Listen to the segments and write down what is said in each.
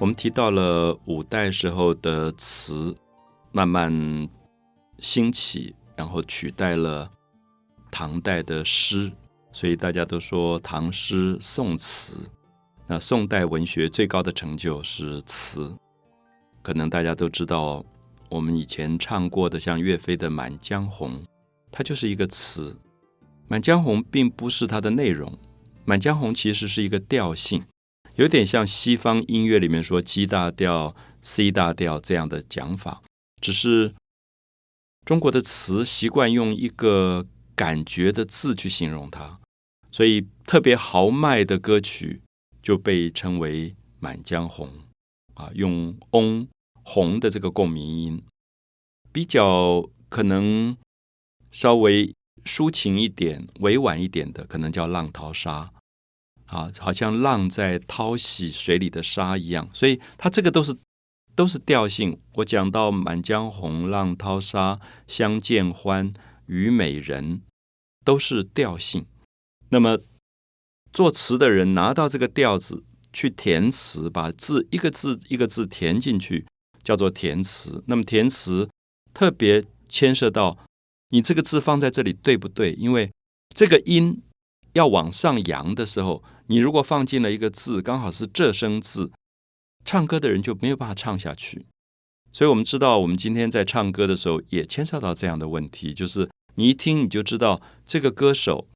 我们提到了五代时候的词慢慢兴起，然后取代了唐代的诗，所以大家都说唐诗宋词。那宋代文学最高的成就是词，可能大家都知道，我们以前唱过的像岳飞的《满江红》，它就是一个词。《满江红》并不是它的内容，《满江红》其实是一个调性。有点像西方音乐里面说 G 大调、C 大调这样的讲法，只是中国的词习惯用一个感觉的字去形容它，所以特别豪迈的歌曲就被称为《满江红》啊，用翁红的这个共鸣音，比较可能稍微抒情一点、委婉一点的，可能叫《浪淘沙》。啊，好像浪在淘洗水里的沙一样，所以它这个都是都是调性。我讲到《满江红》《浪淘沙》《相见欢》《虞美人》，都是调性。那么作词的人拿到这个调子去填词，把字一个字一个字填进去，叫做填词。那么填词特别牵涉到你这个字放在这里对不对？因为这个音要往上扬的时候。你如果放进了一个字，刚好是这声字，唱歌的人就没有办法唱下去。所以，我们知道，我们今天在唱歌的时候，也牵涉到这样的问题，就是你一听你就知道这个歌手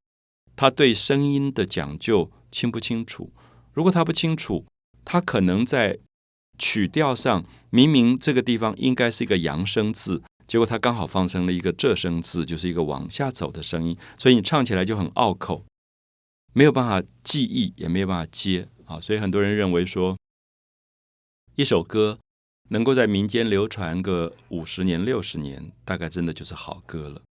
他对声音的讲究清不清楚。如果他不清楚，他可能在曲调上明明这个地方应该是一个扬声字，结果他刚好放成了一个仄声字，就是一个往下走的声音，所以你唱起来就很拗口。没有办法记忆，也没有办法接啊，所以很多人认为说，一首歌能够在民间流传个五十年、六十年，大概真的就是好歌了。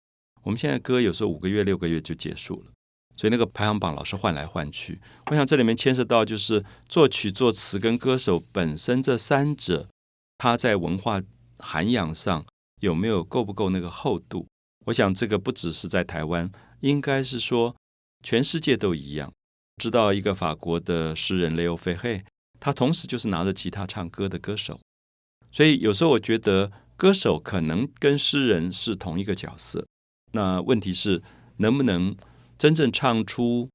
我们现在歌有时候五个月、六个月就结束了，所以那个排行榜老是换来换去。我想这里面牵涉到就是作曲、作词跟歌手本身这三者，他在文化涵养上有没有够不够那个厚度？我想这个不只是在台湾，应该是说。全世界都一样，知道一个法国的诗人雷欧费黑，他同时就是拿着吉他唱歌的歌手，所以有时候我觉得歌手可能跟诗人是同一个角色。那问题是能不能真正唱出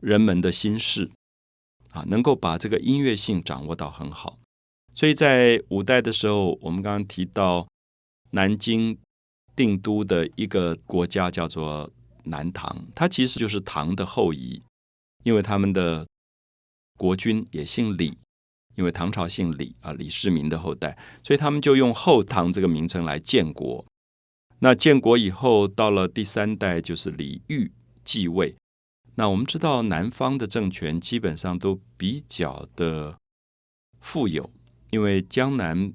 人们的心事啊？能够把这个音乐性掌握到很好。所以在五代的时候，我们刚刚提到南京定都的一个国家叫做。南唐，它其实就是唐的后裔，因为他们的国君也姓李，因为唐朝姓李啊，李世民的后代，所以他们就用后唐这个名称来建国。那建国以后，到了第三代就是李煜继位。那我们知道，南方的政权基本上都比较的富有，因为江南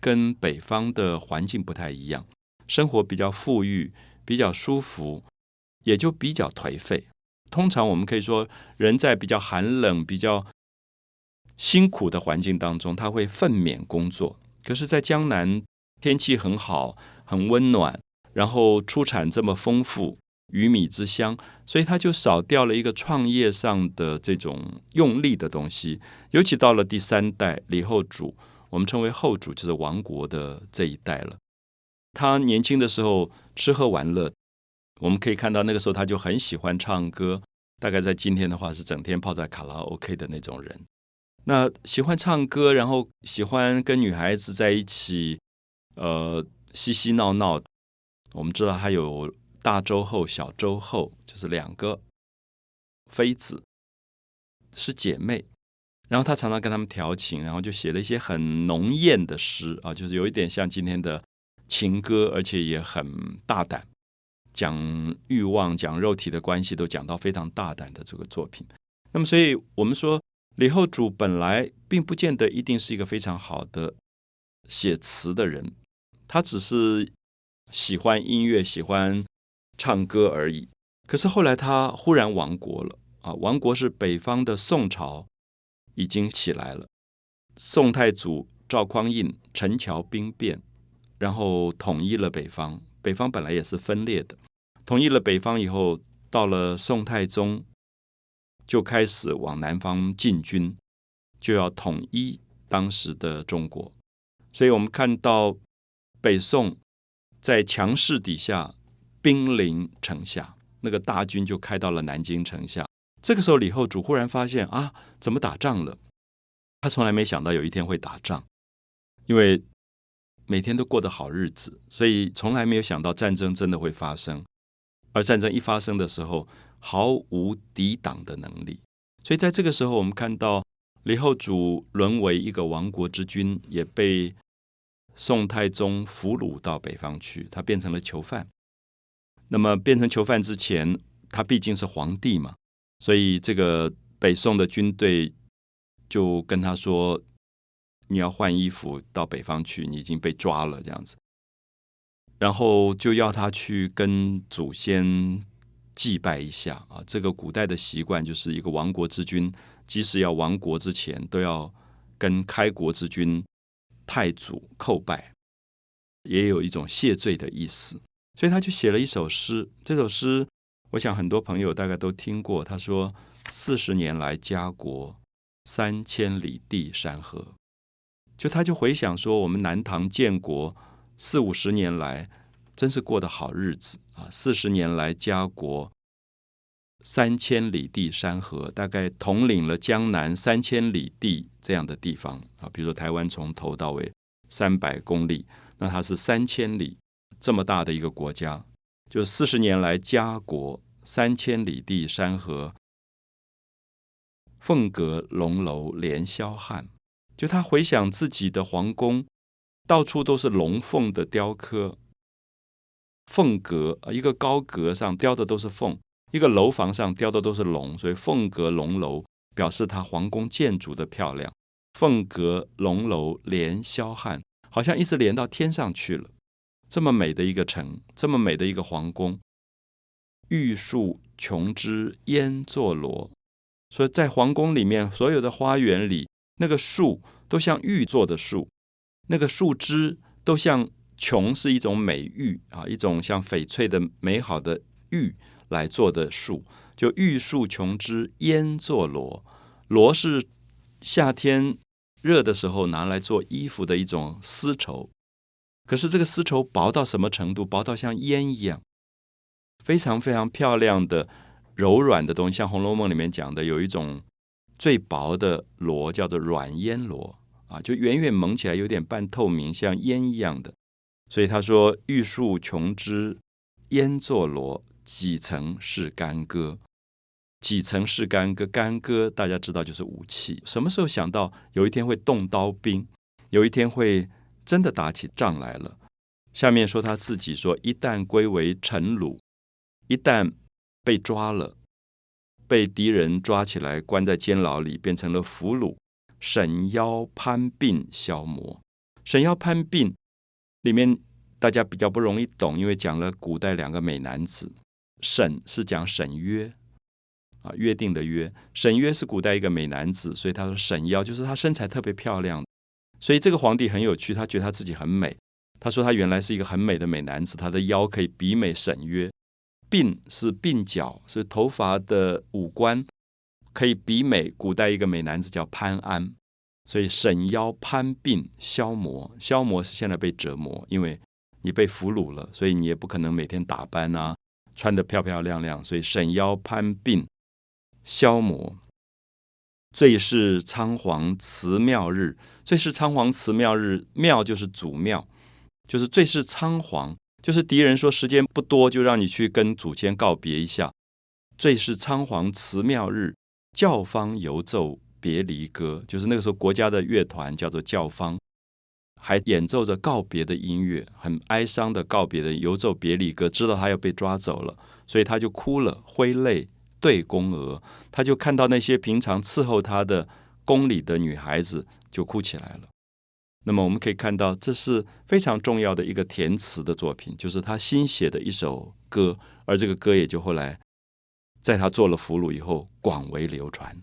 跟北方的环境不太一样，生活比较富裕。比较舒服，也就比较颓废。通常我们可以说，人在比较寒冷、比较辛苦的环境当中，他会奋勉工作。可是，在江南天气很好、很温暖，然后出产这么丰富，鱼米之乡，所以他就少掉了一个创业上的这种用力的东西。尤其到了第三代李后主，我们称为后主，就是亡国的这一代了。他年轻的时候吃喝玩乐，我们可以看到那个时候他就很喜欢唱歌。大概在今天的话，是整天泡在卡拉 OK 的那种人。那喜欢唱歌，然后喜欢跟女孩子在一起，呃，嬉嬉闹闹。我们知道他有大周后、小周后，就是两个妃子是姐妹。然后他常常跟他们调情，然后就写了一些很浓艳的诗啊，就是有一点像今天的。情歌，而且也很大胆，讲欲望、讲肉体的关系，都讲到非常大胆的这个作品。那么，所以我们说，李后主本来并不见得一定是一个非常好的写词的人，他只是喜欢音乐、喜欢唱歌而已。可是后来他忽然亡国了啊！亡国是北方的宋朝已经起来了，宋太祖赵匡胤陈桥兵变。然后统一了北方，北方本来也是分裂的。统一了北方以后，到了宋太宗，就开始往南方进军，就要统一当时的中国。所以我们看到北宋在强势底下兵临城下，那个大军就开到了南京城下。这个时候，李后主忽然发现啊，怎么打仗了？他从来没想到有一天会打仗，因为每天都过得好日子，所以从来没有想到战争真的会发生。而战争一发生的时候，毫无抵挡的能力。所以在这个时候，我们看到李后主沦为一个亡国之君，也被宋太宗俘虏到北方去，他变成了囚犯。那么变成囚犯之前，他毕竟是皇帝嘛。所以，这个北宋的军队就跟他说：“你要换衣服到北方去，你已经被抓了。”这样子，然后就要他去跟祖先祭拜一下啊。这个古代的习惯就是一个亡国之君，即使要亡国之前，都要跟开国之君太祖叩拜，也有一种谢罪的意思。所以他就写了一首诗，这首诗。我想很多朋友大概都听过，他说：“四十年来家国，三千里地山河。”就他就回想说，我们南唐建国四五十年来，真是过得好日子啊！四十年来家国，三千里地山河，大概统领了江南三千里地这样的地方啊。比如说台湾从头到尾三百公里，那它是三千里这么大的一个国家。就四十年来，家国三千里地山河，凤阁龙楼连霄汉。就他回想自己的皇宫，到处都是龙凤的雕刻。凤阁一个高阁上雕的都是凤，一个楼房上雕的都是龙，所以凤阁龙楼表示他皇宫建筑的漂亮。凤阁龙楼连霄汉，好像一直连到天上去了。这么美的一个城，这么美的一个皇宫，玉树琼枝烟作罗。所以在皇宫里面，所有的花园里，那个树都像玉做的树，那个树枝都像琼是一种美玉啊，一种像翡翠的美好的玉来做的树，就玉树琼枝烟作罗。罗是夏天热的时候拿来做衣服的一种丝绸。可是这个丝绸薄到什么程度？薄到像烟一样，非常非常漂亮的柔软的东西。像《红楼梦》里面讲的，有一种最薄的螺，叫做软烟罗啊，就远远蒙起来有点半透明，像烟一样的。所以他说：“玉树琼枝烟作罗，几层是干戈？几层是干戈？干戈大家知道就是武器。什么时候想到有一天会动刀兵？有一天会？”真的打起仗来了。下面说他自己说：一旦归为臣虏，一旦被抓了，被敌人抓起来关在监牢里，变成了俘虏。沈腰攀鬓消磨，沈腰攀鬓里面大家比较不容易懂，因为讲了古代两个美男子。沈是讲沈约啊，约定的约。沈约是古代一个美男子，所以他说沈腰就是他身材特别漂亮。所以这个皇帝很有趣，他觉得他自己很美。他说他原来是一个很美的美男子，他的腰可以比美沈约，鬓是鬓角，是头发的五官可以比美古代一个美男子叫潘安。所以沈腰攀鬓消磨，消磨是现在被折磨，因为你被俘虏了，所以你也不可能每天打扮啊，穿得漂漂亮亮。所以沈腰攀鬓消磨。最是仓皇辞庙日，最是仓皇辞庙日，庙就是祖庙，就是最是仓皇，就是敌人说时间不多，就让你去跟祖先告别一下。最是仓皇辞庙日，教坊犹奏别离歌，就是那个时候国家的乐团叫做教坊，还演奏着告别的音乐，很哀伤的告别的犹奏别离歌，知道他要被抓走了，所以他就哭了，挥泪。对宫娥，他就看到那些平常伺候他的宫里的女孩子，就哭起来了。那么我们可以看到，这是非常重要的一个填词的作品，就是他新写的一首歌，而这个歌也就后来在他做了俘虏以后广为流传。